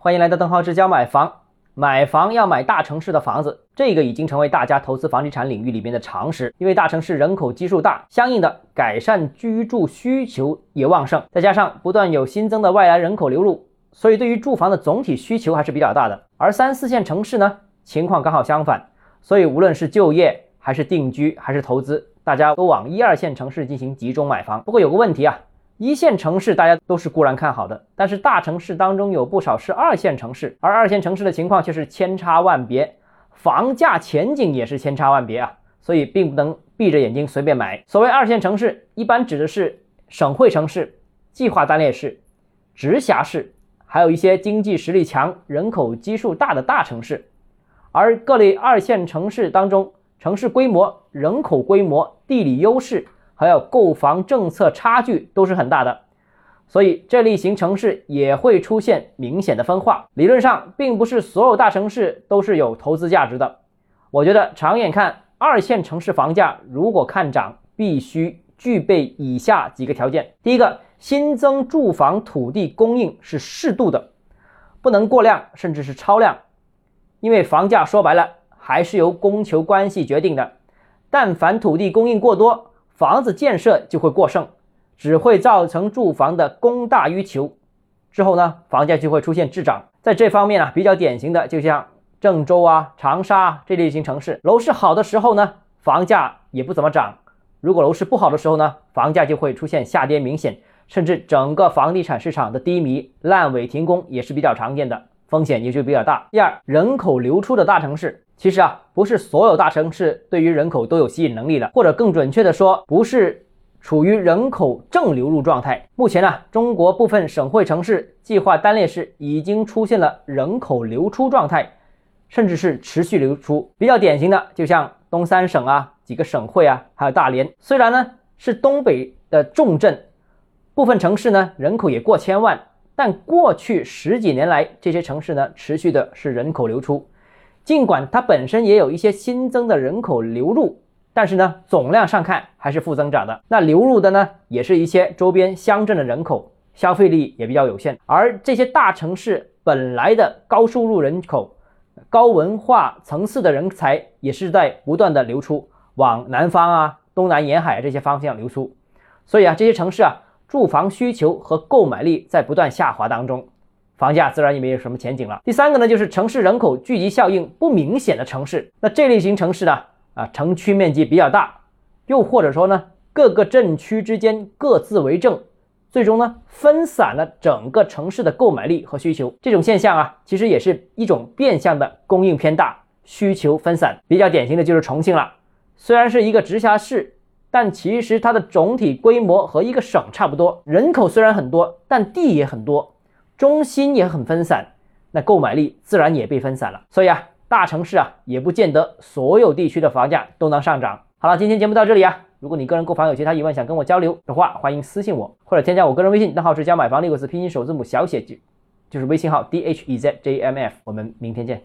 欢迎来到邓浩之教买房。买房要买大城市的房子，这个已经成为大家投资房地产领域里面的常识。因为大城市人口基数大，相应的改善居住需求也旺盛，再加上不断有新增的外来人口流入，所以对于住房的总体需求还是比较大的。而三四线城市呢，情况刚好相反，所以无论是就业还是定居还是投资，大家都往一二线城市进行集中买房。不过有个问题啊。一线城市大家都是固然看好的，但是大城市当中有不少是二线城市，而二线城市的情况却是千差万别，房价前景也是千差万别啊，所以并不能闭着眼睛随便买。所谓二线城市，一般指的是省会城市、计划单列市、直辖市，还有一些经济实力强、人口基数大的大城市。而各类二线城市当中，城市规模、人口规模、地理优势。还有购房政策差距都是很大的，所以这类型城市也会出现明显的分化。理论上，并不是所有大城市都是有投资价值的。我觉得长远看，二线城市房价如果看涨，必须具备以下几个条件：第一个，新增住房土地供应是适度的，不能过量，甚至是超量。因为房价说白了还是由供求关系决定的，但凡土地供应过多。房子建设就会过剩，只会造成住房的供大于求，之后呢，房价就会出现滞涨。在这方面啊，比较典型的就像郑州啊、长沙啊这类型城市，楼市好的时候呢，房价也不怎么涨；如果楼市不好的时候呢，房价就会出现下跌明显，甚至整个房地产市场的低迷、烂尾停工也是比较常见的，风险也就比较大。第二，人口流出的大城市。其实啊，不是所有大城市对于人口都有吸引能力的，或者更准确的说，不是处于人口正流入状态。目前呢，中国部分省会城市、计划单列市已经出现了人口流出状态，甚至是持续流出。比较典型的，就像东三省啊，几个省会啊，还有大连。虽然呢是东北的重镇，部分城市呢人口也过千万，但过去十几年来，这些城市呢持续的是人口流出。尽管它本身也有一些新增的人口流入，但是呢，总量上看还是负增长的。那流入的呢，也是一些周边乡镇的人口，消费力也比较有限。而这些大城市本来的高收入人口、高文化层次的人才，也是在不断的流出，往南方啊、东南沿海这些方向流出。所以啊，这些城市啊，住房需求和购买力在不断下滑当中。房价自然也没有什么前景了。第三个呢，就是城市人口聚集效应不明显的城市。那这类型城市呢，啊，城区面积比较大，又或者说呢，各个镇区之间各自为政，最终呢，分散了整个城市的购买力和需求。这种现象啊，其实也是一种变相的供应偏大，需求分散。比较典型的就是重庆了，虽然是一个直辖市，但其实它的总体规模和一个省差不多，人口虽然很多，但地也很多。中心也很分散，那购买力自然也被分散了。所以啊，大城市啊，也不见得所有地区的房价都能上涨。好了，今天节目到这里啊。如果你个人购房有其他疑问，想跟我交流的话，欢迎私信我或者添加我个人微信，账号是加买房六个字拼音首字母小写就就是微信号 d h e z j m f。我们明天见。